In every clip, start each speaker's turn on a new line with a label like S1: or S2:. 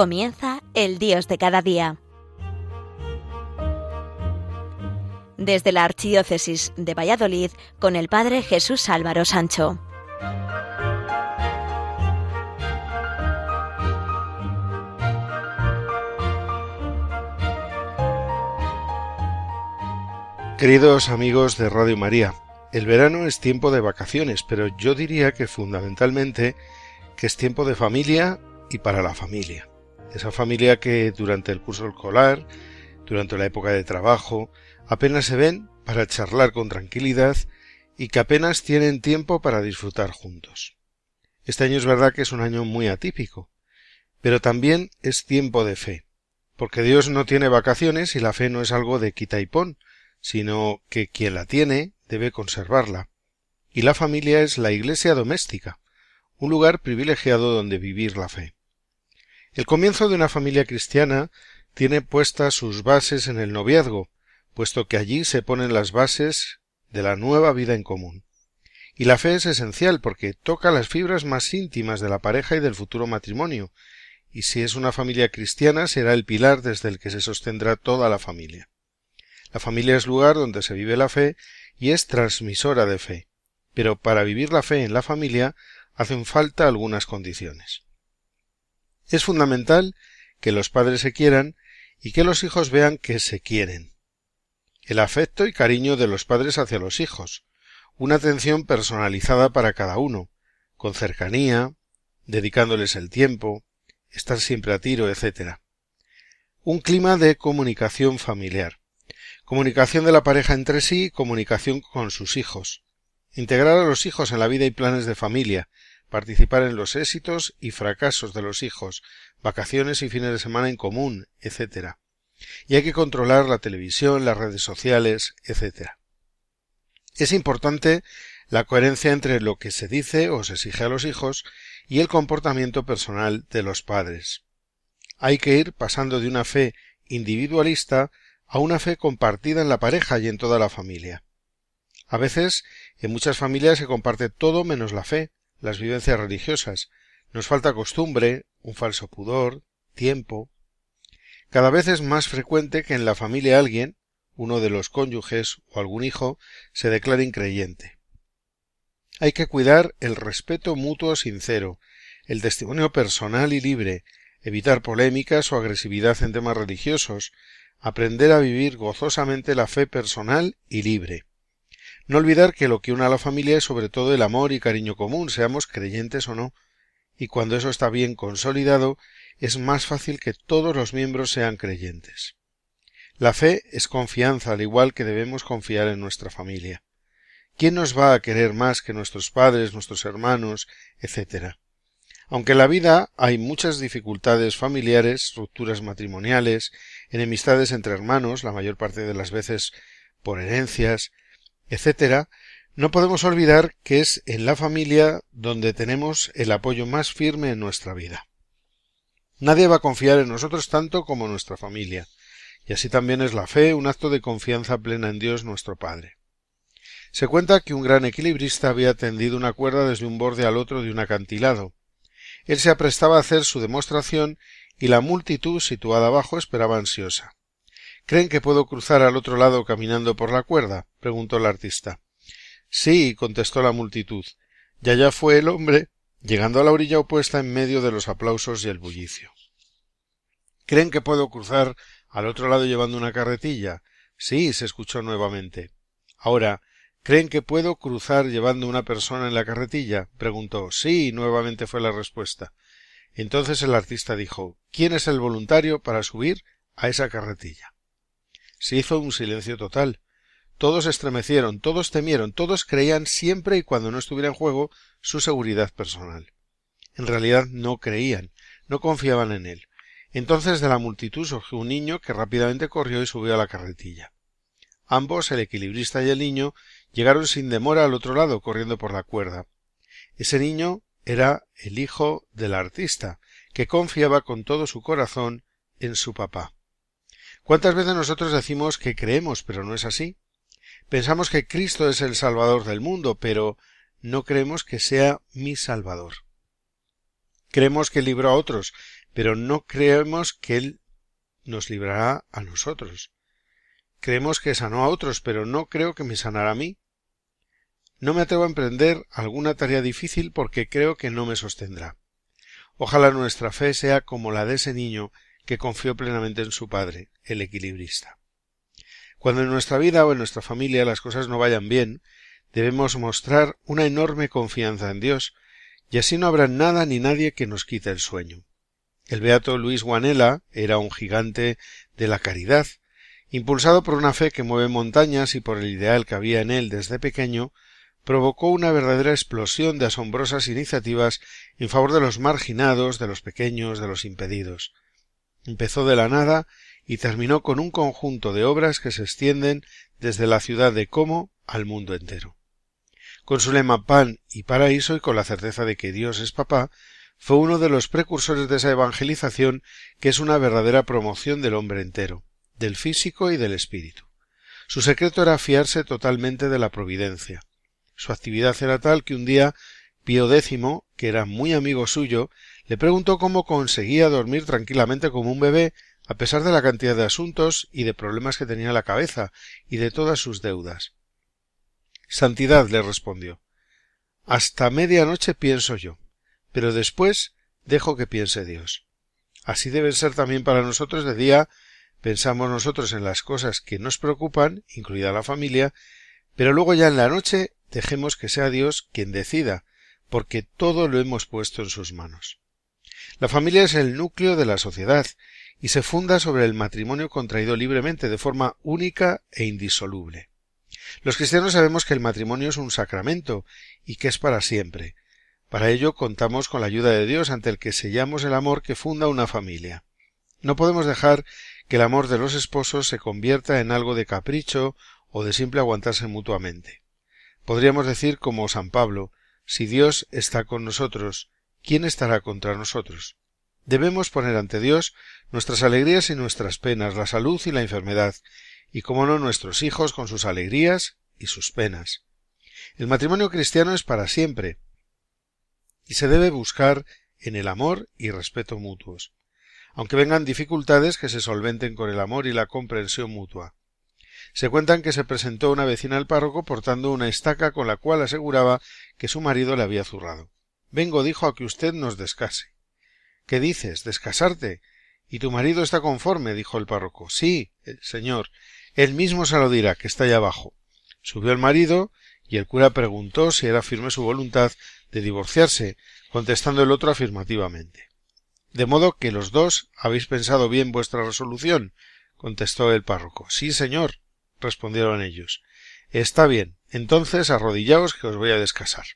S1: Comienza el Dios de cada día. Desde la Archidiócesis de Valladolid con el Padre Jesús Álvaro Sancho.
S2: Queridos amigos de Radio María, el verano es tiempo de vacaciones, pero yo diría que fundamentalmente que es tiempo de familia y para la familia. Esa familia que durante el curso escolar, durante la época de trabajo, apenas se ven para charlar con tranquilidad y que apenas tienen tiempo para disfrutar juntos. Este año es verdad que es un año muy atípico, pero también es tiempo de fe, porque Dios no tiene vacaciones y la fe no es algo de quita y pon, sino que quien la tiene debe conservarla. Y la familia es la iglesia doméstica, un lugar privilegiado donde vivir la fe. El comienzo de una familia cristiana tiene puestas sus bases en el noviazgo, puesto que allí se ponen las bases de la nueva vida en común. Y la fe es esencial porque toca las fibras más íntimas de la pareja y del futuro matrimonio, y si es una familia cristiana será el pilar desde el que se sostendrá toda la familia. La familia es lugar donde se vive la fe y es transmisora de fe. Pero para vivir la fe en la familia hacen falta algunas condiciones. Es fundamental que los padres se quieran y que los hijos vean que se quieren. El afecto y cariño de los padres hacia los hijos, una atención personalizada para cada uno, con cercanía, dedicándoles el tiempo, estar siempre a tiro, etc. Un clima de comunicación familiar comunicación de la pareja entre sí comunicación con sus hijos, integrar a los hijos en la vida y planes de familia, participar en los éxitos y fracasos de los hijos, vacaciones y fines de semana en común, etc. Y hay que controlar la televisión, las redes sociales, etc. Es importante la coherencia entre lo que se dice o se exige a los hijos y el comportamiento personal de los padres. Hay que ir pasando de una fe individualista a una fe compartida en la pareja y en toda la familia. A veces, en muchas familias se comparte todo menos la fe, las vivencias religiosas. Nos falta costumbre, un falso pudor, tiempo. Cada vez es más frecuente que en la familia alguien, uno de los cónyuges o algún hijo, se declare increyente. Hay que cuidar el respeto mutuo sincero, el testimonio personal y libre, evitar polémicas o agresividad en temas religiosos, aprender a vivir gozosamente la fe personal y libre. No olvidar que lo que une a la familia es sobre todo el amor y cariño común, seamos creyentes o no, y cuando eso está bien consolidado, es más fácil que todos los miembros sean creyentes. La fe es confianza, al igual que debemos confiar en nuestra familia. ¿Quién nos va a querer más que nuestros padres, nuestros hermanos, etcétera? Aunque en la vida hay muchas dificultades familiares, rupturas matrimoniales, enemistades entre hermanos, la mayor parte de las veces por herencias, etc., no podemos olvidar que es en la familia donde tenemos el apoyo más firme en nuestra vida. Nadie va a confiar en nosotros tanto como nuestra familia, y así también es la fe un acto de confianza plena en Dios nuestro Padre. Se cuenta que un gran equilibrista había tendido una cuerda desde un borde al otro de un acantilado, él se aprestaba a hacer su demostración y la multitud situada abajo esperaba ansiosa. ¿Creen que puedo cruzar al otro lado caminando por la cuerda? preguntó el artista. Sí, contestó la multitud. Y allá fue el hombre, llegando a la orilla opuesta en medio de los aplausos y el bullicio. ¿Creen que puedo cruzar al otro lado llevando una carretilla? Sí, se escuchó nuevamente. Ahora, ¿Creen que puedo cruzar llevando una persona en la carretilla? preguntó. Sí, nuevamente fue la respuesta. Entonces el artista dijo ¿Quién es el voluntario para subir a esa carretilla? Se hizo un silencio total. Todos estremecieron, todos temieron, todos creían siempre y cuando no estuviera en juego su seguridad personal. En realidad no creían, no confiaban en él. Entonces de la multitud surgió un niño que rápidamente corrió y subió a la carretilla. Ambos, el equilibrista y el niño, llegaron sin demora al otro lado, corriendo por la cuerda. Ese niño era el hijo del artista, que confiaba con todo su corazón en su papá. ¿Cuántas veces nosotros decimos que creemos, pero no es así? Pensamos que Cristo es el Salvador del mundo, pero no creemos que sea mi Salvador. Creemos que libró a otros, pero no creemos que Él nos librará a nosotros. Creemos que sanó a otros, pero no creo que me sanará a mí. No me atrevo a emprender alguna tarea difícil porque creo que no me sostendrá. Ojalá nuestra fe sea como la de ese niño que confió plenamente en su padre, el equilibrista. Cuando en nuestra vida o en nuestra familia las cosas no vayan bien, debemos mostrar una enorme confianza en Dios, y así no habrá nada ni nadie que nos quite el sueño. El beato Luis Guanela era un gigante de la caridad, impulsado por una fe que mueve montañas y por el ideal que había en él desde pequeño, provocó una verdadera explosión de asombrosas iniciativas en favor de los marginados, de los pequeños, de los impedidos. Empezó de la nada y terminó con un conjunto de obras que se extienden desde la ciudad de Como al mundo entero. Con su lema pan y paraíso y con la certeza de que Dios es papá, fue uno de los precursores de esa evangelización que es una verdadera promoción del hombre entero, del físico y del espíritu. Su secreto era fiarse totalmente de la providencia, su actividad era tal que un día Pío X, que era muy amigo suyo, le preguntó cómo conseguía dormir tranquilamente como un bebé a pesar de la cantidad de asuntos y de problemas que tenía en la cabeza y de todas sus deudas. Santidad le respondió. Hasta media noche pienso yo, pero después dejo que piense Dios. Así debe ser también para nosotros de día pensamos nosotros en las cosas que nos preocupan, incluida la familia, pero luego ya en la noche dejemos que sea Dios quien decida, porque todo lo hemos puesto en sus manos. La familia es el núcleo de la sociedad y se funda sobre el matrimonio contraído libremente de forma única e indisoluble. Los cristianos sabemos que el matrimonio es un sacramento y que es para siempre. Para ello contamos con la ayuda de Dios ante el que sellamos el amor que funda una familia. No podemos dejar que el amor de los esposos se convierta en algo de capricho o de simple aguantarse mutuamente. Podríamos decir como San Pablo, si Dios está con nosotros, ¿quién estará contra nosotros? Debemos poner ante Dios nuestras alegrías y nuestras penas, la salud y la enfermedad, y como no nuestros hijos con sus alegrías y sus penas. El matrimonio cristiano es para siempre, y se debe buscar en el amor y respeto mutuos, aunque vengan dificultades que se solventen con el amor y la comprensión mutua. Se cuentan que se presentó una vecina al párroco portando una estaca con la cual aseguraba que su marido le había zurrado. Vengo, dijo, a que usted nos descase. ¿Qué dices? ¿Descasarte? ¿Y tu marido está conforme? dijo el párroco. Sí, eh, señor. Él mismo se lo dirá, que está allá abajo. Subió el marido, y el cura preguntó si era firme su voluntad de divorciarse, contestando el otro afirmativamente. De modo que los dos habéis pensado bien vuestra resolución, contestó el párroco. Sí, señor respondieron ellos. Está bien, entonces arrodillaos que os voy a descasar.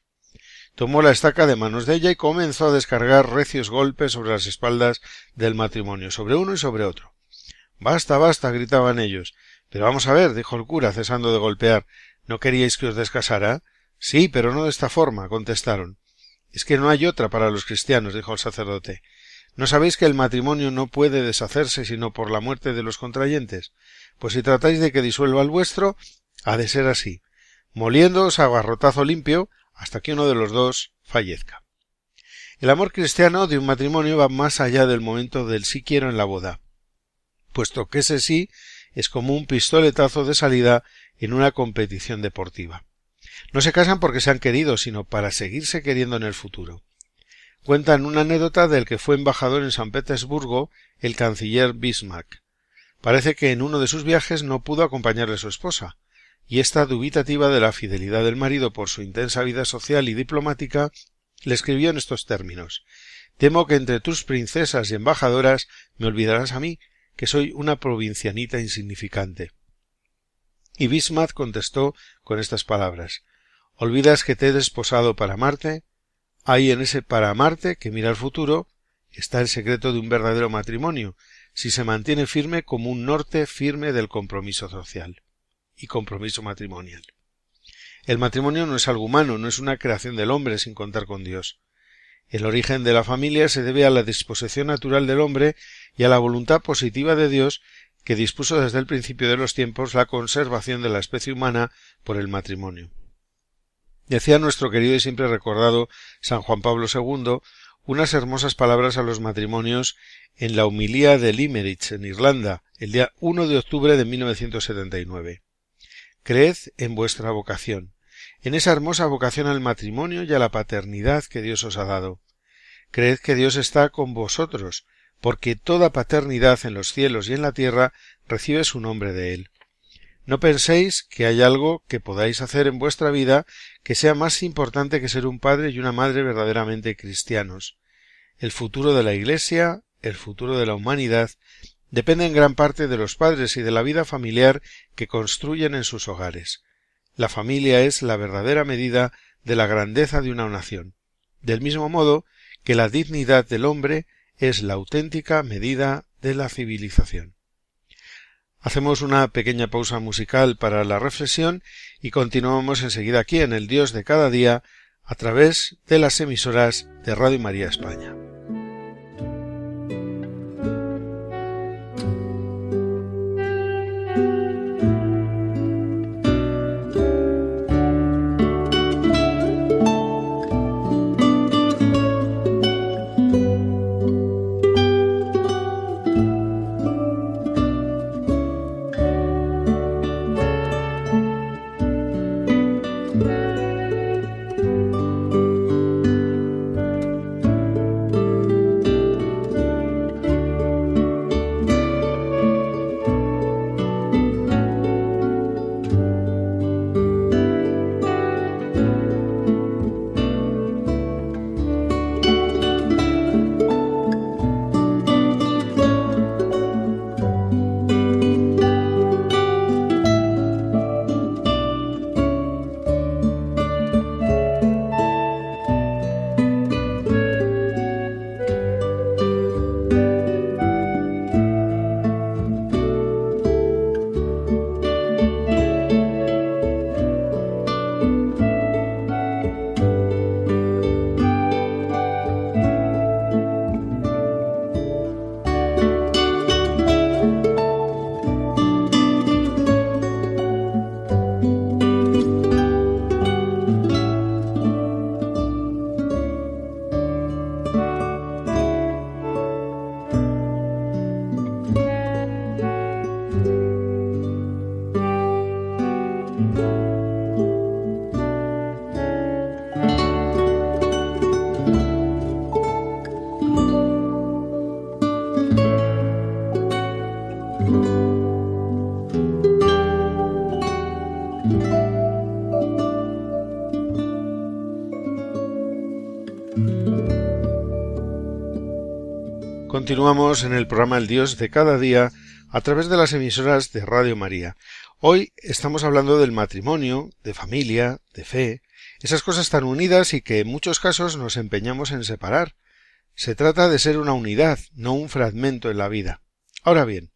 S2: Tomó la estaca de manos de ella y comenzó a descargar recios golpes sobre las espaldas del matrimonio, sobre uno y sobre otro. Basta, basta, gritaban ellos. Pero vamos a ver, dijo el cura, cesando de golpear. ¿No queríais que os descasara? Sí, pero no de esta forma, contestaron. Es que no hay otra para los cristianos, dijo el sacerdote. ¿No sabéis que el matrimonio no puede deshacerse sino por la muerte de los contrayentes? Pues si tratáis de que disuelva el vuestro, ha de ser así, moliéndoos a garrotazo limpio hasta que uno de los dos fallezca. El amor cristiano de un matrimonio va más allá del momento del sí quiero en la boda, puesto que ese sí es como un pistoletazo de salida en una competición deportiva. No se casan porque se han querido, sino para seguirse queriendo en el futuro. Cuentan una anécdota del que fue embajador en San Petersburgo el canciller Bismarck. Parece que en uno de sus viajes no pudo acompañarle su esposa, y esta dubitativa de la fidelidad del marido por su intensa vida social y diplomática, le escribió en estos términos Temo que entre tus princesas y embajadoras me olvidarás a mí, que soy una provincianita insignificante. Y Bismarck contestó con estas palabras ¿Olvidas que te he desposado para amarte? Hay en ese para amarte que mira al futuro está el secreto de un verdadero matrimonio, si se mantiene firme como un norte firme del compromiso social y compromiso matrimonial. El matrimonio no es algo humano, no es una creación del hombre sin contar con Dios. El origen de la familia se debe a la disposición natural del hombre y a la voluntad positiva de Dios que dispuso desde el principio de los tiempos la conservación de la especie humana por el matrimonio. Decía nuestro querido y siempre recordado San Juan Pablo II unas hermosas palabras a los matrimonios en la humilía de Limerick, en Irlanda, el día 1 de octubre de 1979. Creed en vuestra vocación, en esa hermosa vocación al matrimonio y a la paternidad que Dios os ha dado. Creed que Dios está con vosotros, porque toda paternidad en los cielos y en la tierra recibe su nombre de Él. No penséis que hay algo que podáis hacer en vuestra vida que sea más importante que ser un padre y una madre verdaderamente cristianos. El futuro de la Iglesia, el futuro de la humanidad, depende en gran parte de los padres y de la vida familiar que construyen en sus hogares. La familia es la verdadera medida de la grandeza de una nación, del mismo modo que la dignidad del hombre es la auténtica medida de la civilización. Hacemos una pequeña pausa musical para la reflexión y continuamos enseguida aquí en el Dios de cada día a través de las emisoras de Radio María España. Continuamos en el programa El Dios de cada día a través de las emisoras de Radio María. Hoy estamos hablando del matrimonio, de familia, de fe, esas cosas tan unidas y que en muchos casos nos empeñamos en separar. Se trata de ser una unidad, no un fragmento en la vida. Ahora bien,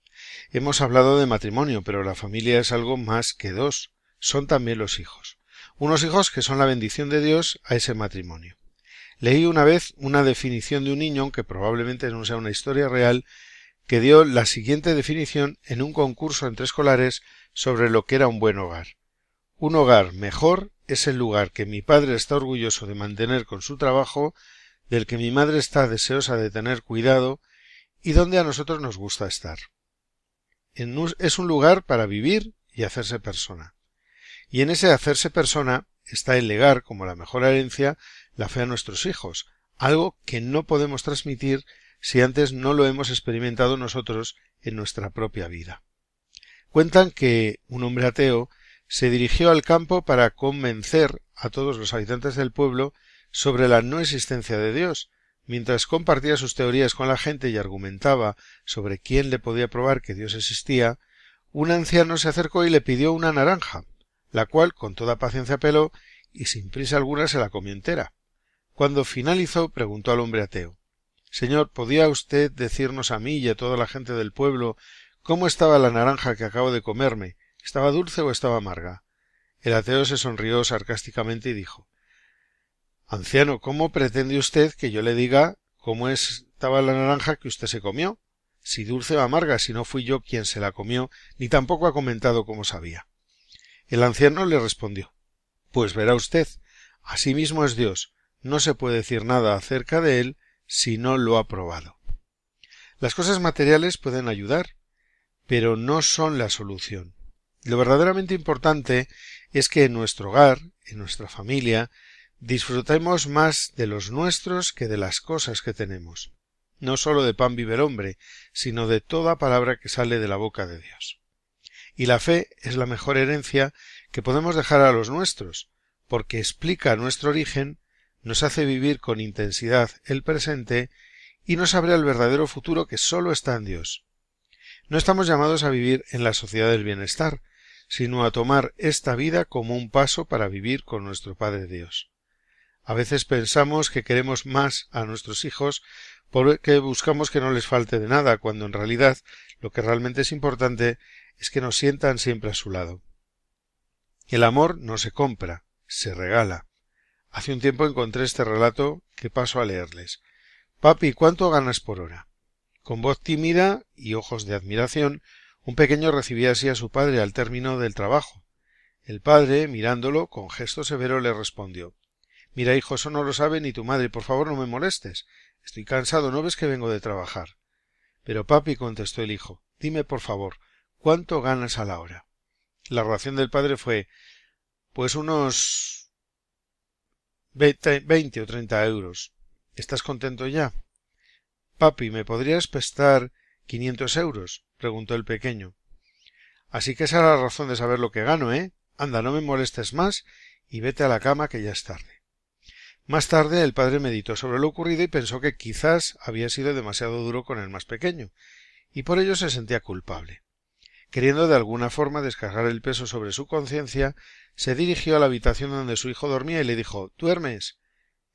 S2: hemos hablado de matrimonio, pero la familia es algo más que dos, son también los hijos. Unos hijos que son la bendición de Dios a ese matrimonio. Leí una vez una definición de un niño, aunque probablemente no sea una historia real, que dio la siguiente definición en un concurso entre escolares sobre lo que era un buen hogar. Un hogar mejor es el lugar que mi padre está orgulloso de mantener con su trabajo, del que mi madre está deseosa de tener cuidado y donde a nosotros nos gusta estar. Es un lugar para vivir y hacerse persona. Y en ese hacerse persona está el legar, como la mejor herencia, la fe a nuestros hijos, algo que no podemos transmitir si antes no lo hemos experimentado nosotros en nuestra propia vida. Cuentan que un hombre ateo se dirigió al campo para convencer a todos los habitantes del pueblo sobre la no existencia de Dios, mientras compartía sus teorías con la gente y argumentaba sobre quién le podía probar que Dios existía, un anciano se acercó y le pidió una naranja, la cual con toda paciencia peló y sin prisa alguna se la comió entera. Cuando finalizó, preguntó al hombre ateo Señor, ¿podía usted decirnos a mí y a toda la gente del pueblo cómo estaba la naranja que acabo de comerme? ¿Estaba dulce o estaba amarga? El ateo se sonrió sarcásticamente y dijo Anciano, ¿cómo pretende usted que yo le diga cómo estaba la naranja que usted se comió? Si dulce o amarga, si no fui yo quien se la comió, ni tampoco ha comentado cómo sabía. El anciano le respondió Pues verá usted, así mismo es Dios, no se puede decir nada acerca de él si no lo ha probado. Las cosas materiales pueden ayudar, pero no son la solución. Lo verdaderamente importante es que en nuestro hogar, en nuestra familia, disfrutemos más de los nuestros que de las cosas que tenemos. No sólo de pan vive el hombre, sino de toda palabra que sale de la boca de Dios. Y la fe es la mejor herencia que podemos dejar a los nuestros, porque explica nuestro origen, nos hace vivir con intensidad el presente y nos abre al verdadero futuro que sólo está en Dios. No estamos llamados a vivir en la sociedad del bienestar, sino a tomar esta vida como un paso para vivir con nuestro Padre Dios. A veces pensamos que queremos más a nuestros hijos porque buscamos que no les falte de nada, cuando en realidad lo que realmente es importante es que nos sientan siempre a su lado. El amor no se compra, se regala. Hace un tiempo encontré este relato que paso a leerles. Papi, ¿cuánto ganas por hora? Con voz tímida y ojos de admiración, un pequeño recibía así a su padre al término del trabajo. El padre, mirándolo, con gesto severo le respondió Mira, hijo, eso no lo sabe ni tu madre. Por favor, no me molestes. Estoy cansado. ¿No ves que vengo de trabajar? Pero papi, contestó el hijo, dime, por favor, ¿cuánto ganas a la hora? La reacción del padre fue pues unos veinte o treinta euros. ¿Estás contento ya? Papi, ¿me podrías prestar quinientos euros? preguntó el pequeño. Así que esa es la razón de saber lo que gano, ¿eh? Anda, no me molestes más y vete a la cama que ya es tarde. Más tarde el padre meditó sobre lo ocurrido y pensó que quizás había sido demasiado duro con el más pequeño, y por ello se sentía culpable. Queriendo de alguna forma descargar el peso sobre su conciencia, se dirigió a la habitación donde su hijo dormía y le dijo ¿Duermes?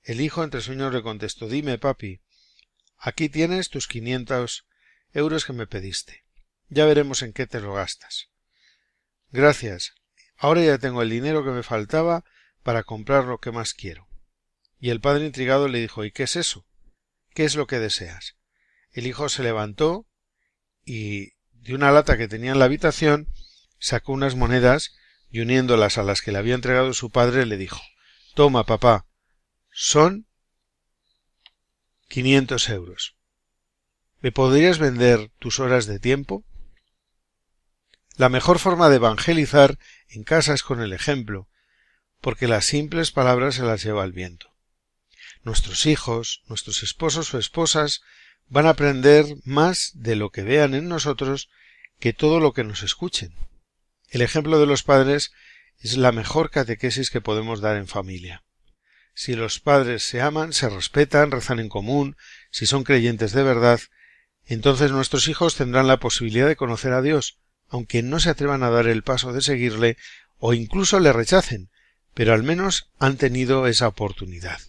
S2: El hijo entre sueños le contestó Dime, papi. Aquí tienes tus quinientos euros que me pediste. Ya veremos en qué te lo gastas. Gracias. Ahora ya tengo el dinero que me faltaba para comprar lo que más quiero. Y el padre intrigado le dijo ¿Y qué es eso? ¿Qué es lo que deseas? El hijo se levantó y de una lata que tenía en la habitación sacó unas monedas y uniéndolas a las que le había entregado su padre le dijo Toma, papá. Son quinientos euros. ¿Me podrías vender tus horas de tiempo? La mejor forma de evangelizar en casa es con el ejemplo, porque las simples palabras se las lleva el viento. Nuestros hijos, nuestros esposos o esposas van a aprender más de lo que vean en nosotros que todo lo que nos escuchen. El ejemplo de los padres es la mejor catequesis que podemos dar en familia. Si los padres se aman, se respetan, rezan en común, si son creyentes de verdad, entonces nuestros hijos tendrán la posibilidad de conocer a Dios, aunque no se atrevan a dar el paso de seguirle o incluso le rechacen, pero al menos han tenido esa oportunidad.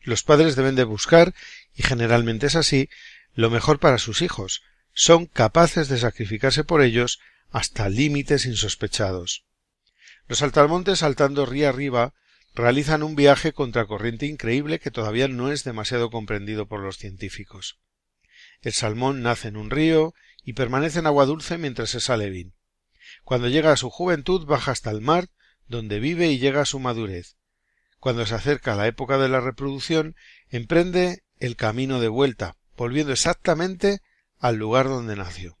S2: Los padres deben de buscar, y generalmente es así, lo mejor para sus hijos, son capaces de sacrificarse por ellos hasta límites insospechados. Los saltamontes saltando río arriba realizan un viaje contracorriente increíble que todavía no es demasiado comprendido por los científicos. El salmón nace en un río y permanece en agua dulce mientras es alevín. Cuando llega a su juventud baja hasta el mar, donde vive y llega a su madurez. Cuando se acerca la época de la reproducción, emprende el camino de vuelta, volviendo exactamente al lugar donde nació.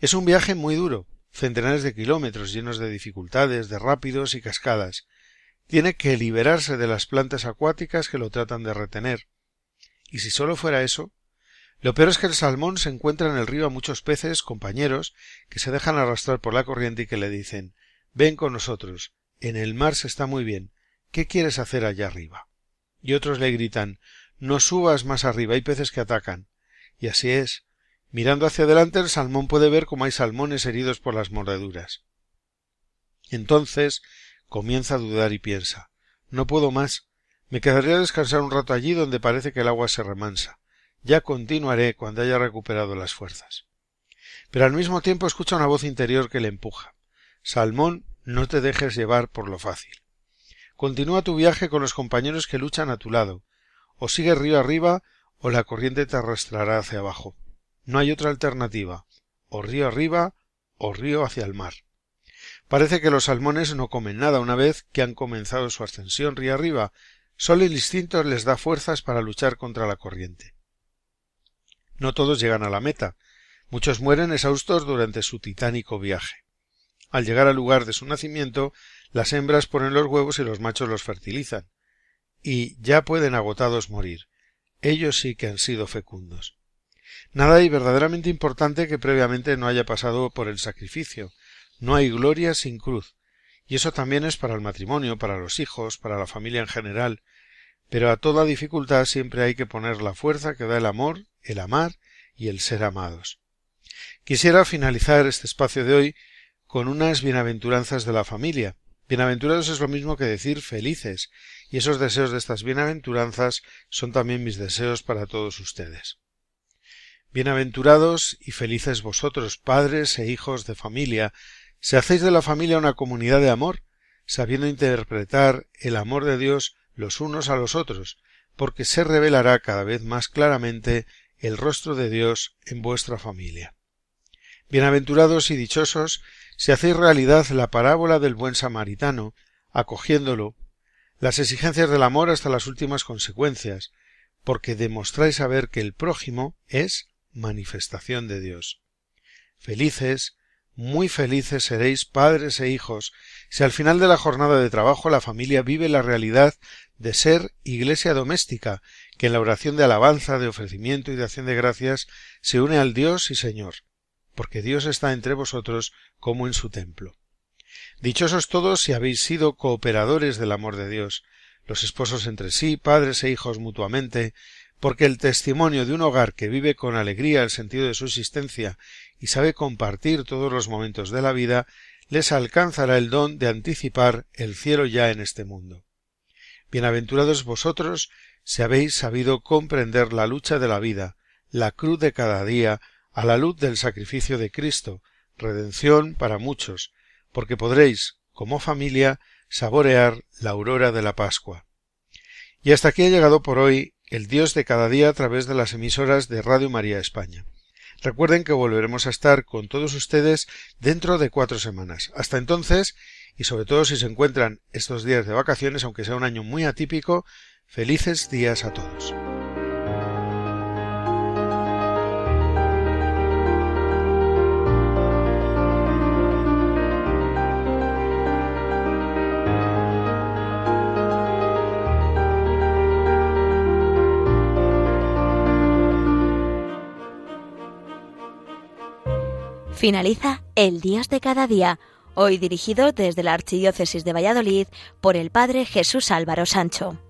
S2: Es un viaje muy duro, centenares de kilómetros llenos de dificultades, de rápidos y cascadas. Tiene que liberarse de las plantas acuáticas que lo tratan de retener. Y si solo fuera eso, lo peor es que el salmón se encuentra en el río a muchos peces, compañeros, que se dejan arrastrar por la corriente y que le dicen Ven con nosotros. En el mar se está muy bien. ¿Qué quieres hacer allá arriba? Y otros le gritan No subas más arriba, hay peces que atacan. Y así es. Mirando hacia adelante el salmón puede ver cómo hay salmones heridos por las mordeduras. Entonces comienza a dudar y piensa No puedo más. Me quedaré a descansar un rato allí donde parece que el agua se remansa. Ya continuaré cuando haya recuperado las fuerzas. Pero al mismo tiempo escucha una voz interior que le empuja. Salmón, no te dejes llevar por lo fácil. Continúa tu viaje con los compañeros que luchan a tu lado. O sigue río arriba o la corriente te arrastrará hacia abajo. No hay otra alternativa. O río arriba o río hacia el mar. Parece que los salmones no comen nada una vez que han comenzado su ascensión río arriba, Solo el instinto les da fuerzas para luchar contra la corriente. No todos llegan a la meta. Muchos mueren exhaustos durante su titánico viaje. Al llegar al lugar de su nacimiento, las hembras ponen los huevos y los machos los fertilizan. Y ya pueden agotados morir. Ellos sí que han sido fecundos. Nada hay verdaderamente importante que previamente no haya pasado por el sacrificio. No hay gloria sin cruz. Y eso también es para el matrimonio, para los hijos, para la familia en general. Pero a toda dificultad siempre hay que poner la fuerza que da el amor, el amar y el ser amados. Quisiera finalizar este espacio de hoy con unas bienaventuranzas de la familia. Bienaventurados es lo mismo que decir felices, y esos deseos de estas bienaventuranzas son también mis deseos para todos ustedes. Bienaventurados y felices vosotros, padres e hijos de familia, si hacéis de la familia una comunidad de amor, sabiendo interpretar el amor de Dios los unos a los otros, porque se revelará cada vez más claramente el rostro de Dios en vuestra familia. Bienaventurados y dichosos si hacéis realidad la parábola del buen samaritano, acogiéndolo, las exigencias del amor hasta las últimas consecuencias, porque demostráis saber que el prójimo es manifestación de Dios. Felices, muy felices seréis padres e hijos si al final de la jornada de trabajo la familia vive la realidad de ser iglesia doméstica, que en la oración de alabanza, de ofrecimiento y de acción de gracias se une al Dios y Señor, porque Dios está entre vosotros como en su templo. Dichosos todos si habéis sido cooperadores del amor de Dios, los esposos entre sí, padres e hijos mutuamente, porque el testimonio de un hogar que vive con alegría el sentido de su existencia y sabe compartir todos los momentos de la vida, les alcanzará el don de anticipar el cielo ya en este mundo. Bienaventurados vosotros si habéis sabido comprender la lucha de la vida, la cruz de cada día, a la luz del sacrificio de Cristo, redención para muchos, porque podréis, como familia, saborear la aurora de la Pascua. Y hasta aquí ha llegado por hoy el Dios de cada día a través de las emisoras de Radio María España. Recuerden que volveremos a estar con todos ustedes dentro de cuatro semanas. Hasta entonces, y sobre todo si se encuentran estos días de vacaciones, aunque sea un año muy atípico, felices días a todos.
S1: Finaliza El Dios de cada día, hoy dirigido desde la Archidiócesis de Valladolid por el Padre Jesús Álvaro Sancho.